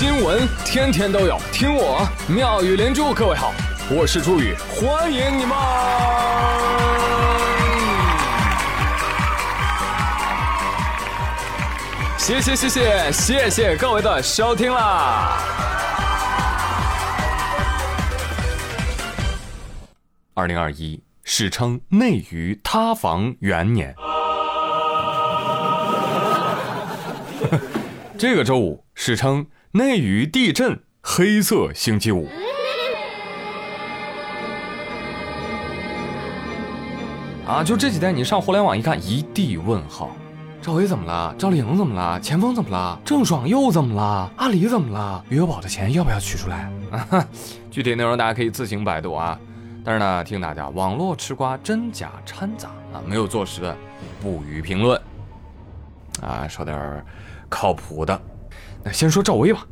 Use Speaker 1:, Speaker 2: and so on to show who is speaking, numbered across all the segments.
Speaker 1: 新闻天天都有，听我妙语连珠。各位好，我是朱宇，欢迎你们！谢谢谢谢谢谢各位的收听啦！二零二一史称内娱塌房元年。这个周五史称内娱地震黑色星期五。啊，就这几天你上互联网一看，一地问号。赵薇怎么了？赵丽颖怎么了？钱枫怎么了？郑爽又怎么了？阿里怎么了？余额宝的钱要不要取出来？啊哈，具体内容大家可以自行百度啊。但是呢，提醒大家，网络吃瓜真假掺杂啊，没有坐实的不予评论。啊，说点靠谱的。那先说赵薇吧，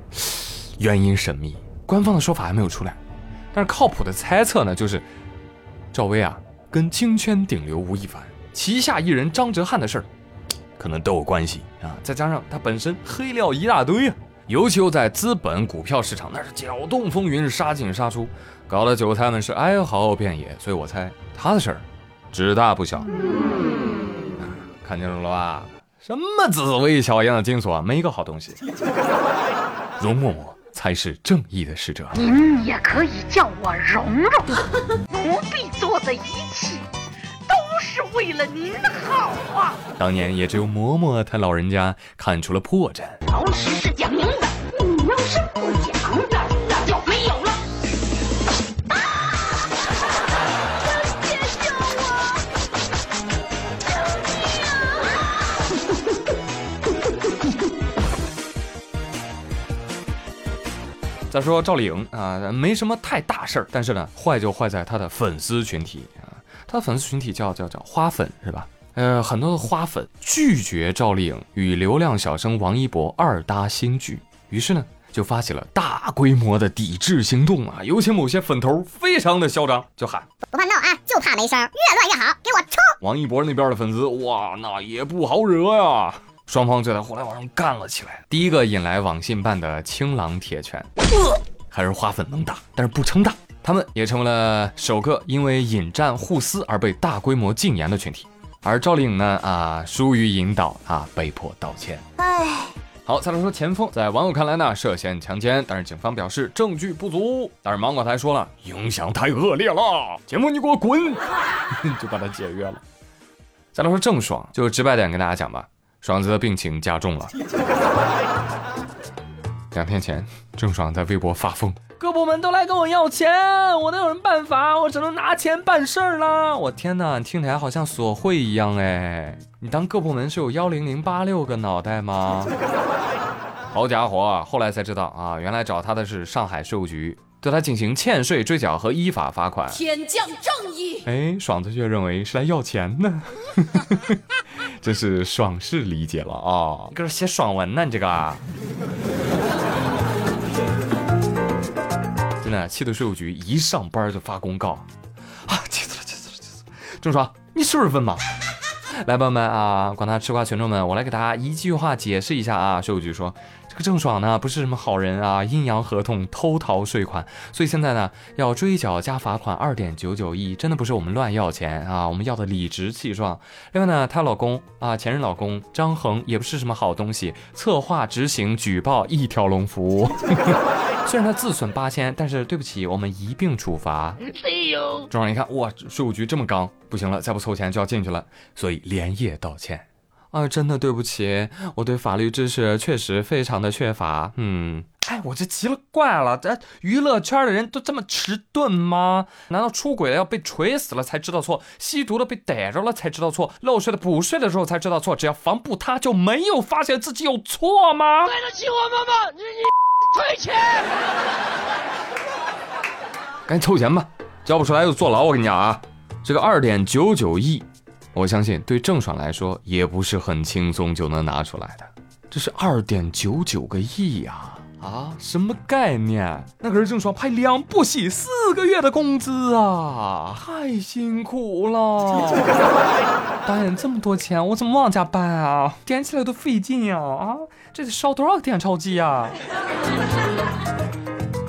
Speaker 1: 原因神秘，官方的说法还没有出来。但是靠谱的猜测呢，就是赵薇啊，跟京圈顶流吴亦凡旗下艺人张哲瀚的事儿。可能都有关系啊，再加上他本身黑料一大堆啊，尤其又在资本股票市场那是搅动风云，杀进杀出，搞得韭菜们是哀嚎遍野。所以我猜他的事儿，只大不小。看清楚了吧？什么紫薇小样的金锁，没一个好东西。容嬷嬷才是正义的使者。
Speaker 2: 您也可以叫我蓉蓉，奴婢做的一切都。是为了您的好啊！
Speaker 1: 当年也只有嬷嬷她老人家看出了破绽。
Speaker 2: 老实是讲明白，你要是不讲，
Speaker 1: 再说赵丽颖啊，没什么太大事儿，但是呢，坏就坏在她的粉丝群体啊。她的粉丝群体叫叫叫花粉是吧？呃，很多的花粉拒绝赵丽颖与流量小生王一博二搭新剧，于是呢就发起了大规模的抵制行动啊！尤其某些粉头非常的嚣张，就喊
Speaker 3: 不怕闹啊，就怕没声，越乱越好，给我冲！
Speaker 1: 王一博那边的粉丝哇，那也不好惹呀，双方就在互联网上干了起来。第一个引来网信办的青狼铁拳，还是花粉能打，但是不称大。他们也成为了首个因为引战互撕而被大规模禁言的群体，而赵丽颖呢啊疏于引导啊被迫道歉。哎，好，再来说钱枫，在网友看来呢涉嫌强奸，但是警方表示证据不足。但是芒果台说了影响太恶劣了，钱枫你给我滚，就把他解约了。再来说郑爽，就直白点跟大家讲吧，爽子的病情加重了。两天前，郑爽在微博发疯。各部门都来跟我要钱，我能有什么办法？我只能拿钱办事儿了。我天哪，听起来好像索贿一样哎！你当各部门是有幺零零八六个脑袋吗？好家伙，后来才知道啊，原来找他的是上海税务局，对他进行欠税追缴和依法罚款。
Speaker 4: 天降正义！
Speaker 1: 哎，爽子却认为是来要钱呢，真是爽式理解了啊！你搁这写爽文呢，你这个。真的气得税务局一上班就发公告，啊，气死了，气死了，气死了！郑爽，你是不是分吗？来，朋友们啊，广大吃瓜群众们，我来给大家一句话解释一下啊。税务局说，这个郑爽呢不是什么好人啊，阴阳合同，偷逃税款，所以现在呢要追缴加罚款二点九九亿，真的不是我们乱要钱啊，我们要的理直气壮。另外呢，她老公啊，前任老公张恒也不是什么好东西，策划、执行、举报一条龙服务。虽然他自损八千，但是对不起，我们一并处罚。郑爽一看，哇，税务局这么刚，不行了，再不凑钱就要进去了，所以连夜道歉。啊，真的对不起，我对法律知识确实非常的缺乏。嗯，哎，我这奇了怪了，这娱乐圈的人都这么迟钝吗？难道出轨了要被锤死了才知道错，吸毒了被逮着了才知道错，漏税的补税的时候才知道错，只要防不塌就没有发现自己有错吗？
Speaker 5: 对得起我们吗？你你。退钱，
Speaker 1: 赶紧凑钱吧，交不出来就坐牢。我跟你讲啊，这个二点九九亿，我相信对郑爽来说也不是很轻松就能拿出来的。这是二点九九个亿呀，啊，什么概念？那可是郑爽拍两部戏四个月的工资啊，太辛苦了。导演这么多钱，我怎么往家搬啊？点起来都费劲呀！啊，这得烧多少个点钞机啊？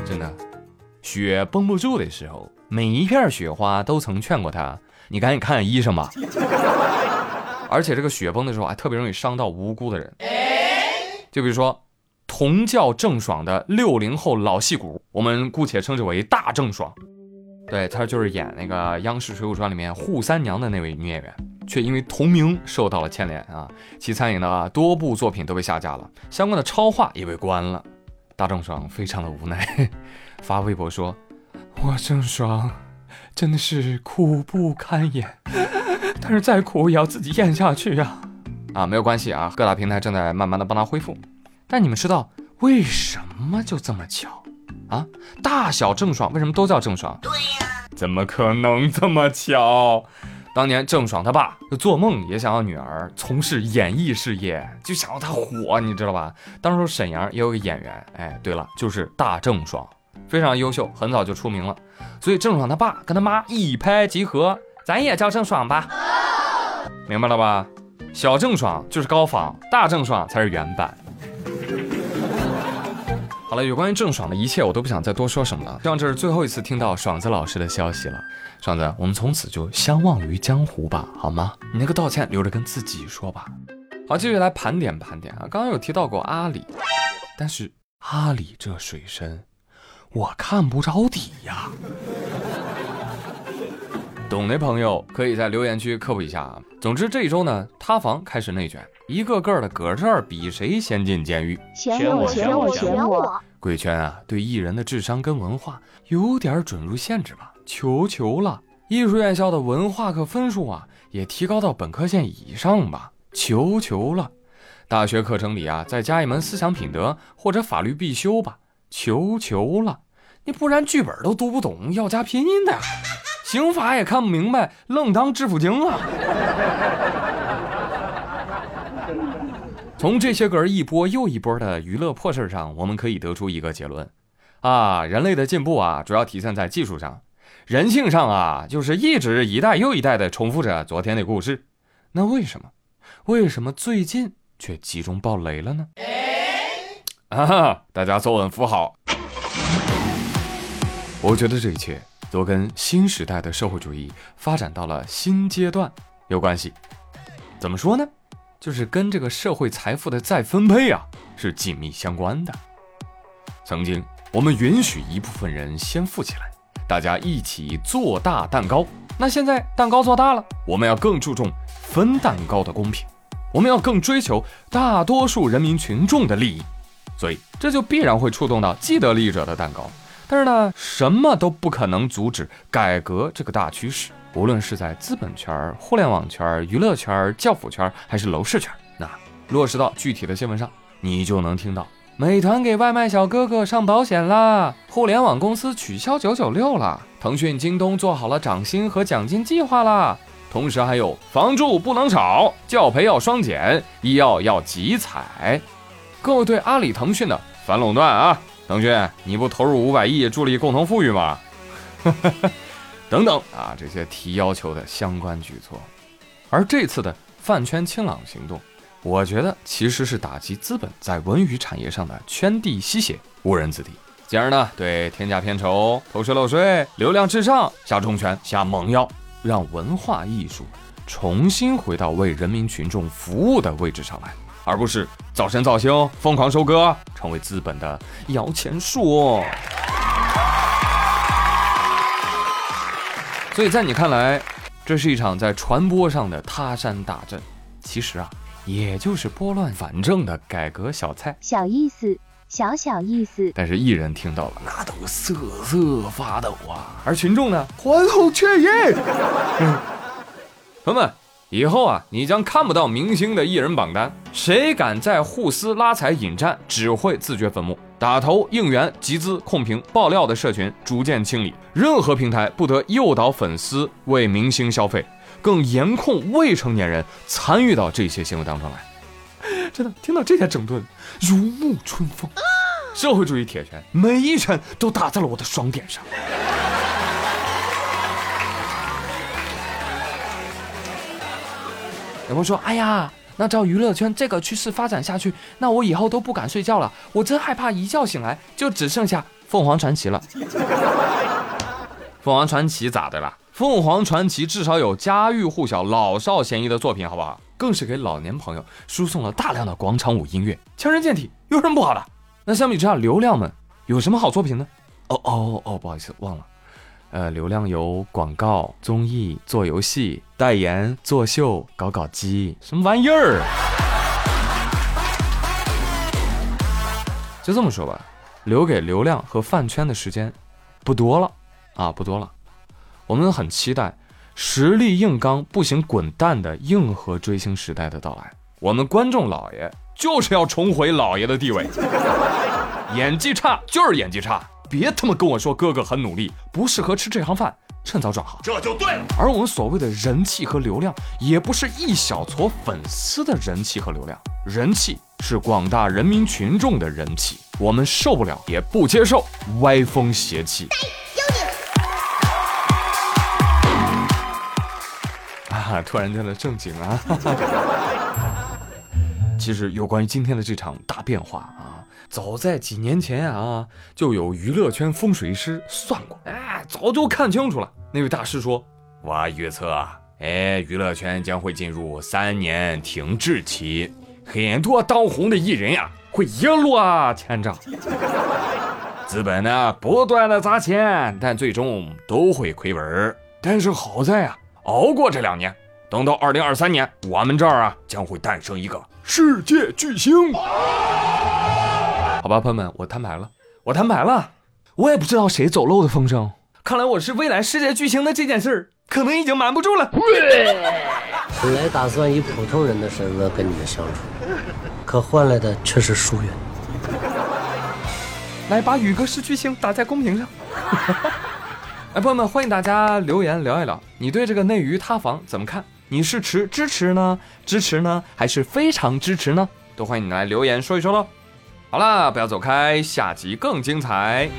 Speaker 1: 真的，雪崩不住的时候，每一片雪花都曾劝过他：“你赶紧看看医生吧。”而且这个雪崩的时候还特别容易伤到无辜的人，就比如说。同叫郑爽的六零后老戏骨，我们姑且称之为大郑爽。对，她就是演那个央视《水浒传》里面扈三娘的那位女演员，却因为同名受到了牵连啊。其参演的多部作品都被下架了，相关的超话也被关了。大郑爽非常的无奈，发微博说：“我郑爽真的是苦不堪言，但是再苦也要自己咽下去呀。”啊，没有关系啊，各大平台正在慢慢的帮他恢复。但你们知道为什么就这么巧啊？大小郑爽为什么都叫郑爽？对呀，怎么可能这么巧？当年郑爽他爸就做梦也想要女儿从事演艺事业，就想要她火，你知道吧？当时沈阳也有个演员，哎，对了，就是大郑爽，非常优秀，很早就出名了。所以郑爽他爸跟他妈一拍即合，咱也叫郑爽吧，明白了吧？小郑爽就是高仿，大郑爽才是原版。好了，有关于郑爽的一切，我都不想再多说什么了。希望这是最后一次听到爽子老师的消息了。爽子，我们从此就相忘于江湖吧，好吗？你那个道歉留着跟自己说吧。好，继续来盘点盘点啊。刚刚有提到过阿里，但是阿里这水深，我看不着底呀。懂的朋友可以在留言区科普一下啊。总之这一周呢，塌房开始内卷，一个个的搁这儿比谁先进监狱。
Speaker 3: 选我，选我，选我！
Speaker 1: 贵圈啊，对艺人的智商跟文化有点准入限制吧？求求了！艺术院校的文化课分数啊，也提高到本科线以上吧？求求了！大学课程里啊，再加一门思想品德或者法律必修吧？求求了！你不然剧本都读不懂，要加拼音的呀？刑法也看不明白，愣当致富经啊！从这些个一波又一波的娱乐破事上，我们可以得出一个结论：啊，人类的进步啊，主要体现在技术上；人性上啊，就是一直一代又一代的重复着昨天的故事。那为什么？为什么最近却集中爆雷了呢？啊，大家坐稳扶好。我觉得这一切。都跟新时代的社会主义发展到了新阶段有关系。怎么说呢？就是跟这个社会财富的再分配啊是紧密相关的。曾经我们允许一部分人先富起来，大家一起做大蛋糕。那现在蛋糕做大了，我们要更注重分蛋糕的公平，我们要更追求大多数人民群众的利益。所以这就必然会触动到既得利益者的蛋糕。但是呢，什么都不可能阻止改革这个大趋势。无论是在资本圈、互联网圈、娱乐圈、教辅圈，还是楼市圈，那落实到具体的新闻上，你就能听到：美团给外卖小哥哥上保险啦，互联网公司取消九九六了，腾讯、京东做好了涨薪和奖金计划啦。同时还有房住不能炒，教培要双减，医药要集采。各位对阿里、腾讯的反垄断啊！腾讯，你不投入五百亿助力共同富裕吗？等等啊，这些提要求的相关举措。而这次的饭圈清朗行动，我觉得其实是打击资本在文娱产业上的圈地吸血、误人子弟，进而呢对天价片酬、偷税漏税、流量至上下重拳、下猛药，让文化艺术重新回到为人民群众服务的位置上来。而不是造神造星、疯狂收割，成为资本的摇钱树。所以在你看来，这是一场在传播上的他山大阵，其实啊，也就是拨乱反正的改革小菜，
Speaker 3: 小意思，小小意思。
Speaker 1: 但是艺人听到了，那都瑟瑟发抖啊，而群众呢，欢呼雀跃。朋友们。以后啊，你将看不到明星的艺人榜单。谁敢在互撕、拉踩、引战，只会自掘坟墓。打头、应援、集资、控评、爆料的社群逐渐清理。任何平台不得诱导粉丝为明星消费，更严控未成年人参与到这些行为当中来。真的，听到这些整顿，如沐春风，社会主义铁拳，每一拳都打在了我的双点上。有朋友说：“哎呀，那照娱乐圈这个趋势发展下去，那我以后都不敢睡觉了，我真害怕一觉醒来就只剩下凤凰传奇了。”凤凰传奇咋的了？凤凰传奇至少有家喻户晓、老少咸宜的作品，好不好？更是给老年朋友输送了大量的广场舞音乐，强身健体，有什么不好的？那相比之下，流量们有什么好作品呢？哦哦哦，不好意思，忘了。呃，流量有广告、综艺、做游戏、代言、作秀、搞搞基，什么玩意儿？就这么说吧，留给流量和饭圈的时间不多了啊，不多了。我们很期待实力硬刚、不行滚蛋的硬核追星时代的到来。我们观众老爷就是要重回老爷的地位，演技差就是演技差。别他妈跟我说哥哥很努力，不适合吃这行饭，趁早转行，
Speaker 5: 这就对了。
Speaker 1: 而我们所谓的人气和流量，也不是一小撮粉丝的人气和流量，人气是广大人民群众的人气。我们受不了，也不接受歪风邪气。啊！突然间的正经啊！其实有关于今天的这场大变化啊。早在几年前啊，就有娱乐圈风水师算过，哎，早就看清楚了。那位大师说：“我预测，哎，娱乐圈将会进入三年停滞期，很多当红的艺人呀，会一落千丈。资本呢，不断的砸钱，但最终都会亏本。但是好在啊，熬过这两年，等到二零二三年，我们这儿啊，将会诞生一个世界巨星。”好吧，朋友们，我摊牌了，我摊牌了，我也不知道谁走漏的风声。看来我是未来世界巨星的这件事儿，可能已经瞒不住了。
Speaker 4: 本来打算以普通人的身份跟你们相处，可换来的却是疏远。
Speaker 1: 来，把宇哥是巨星打在公屏上。哎，朋友们，欢迎大家留言聊一聊，你对这个内娱塌房怎么看？你是持支持呢，支持呢，还是非常支持呢？都欢迎你来留言说一说喽。好啦，不要走开，下集更精彩。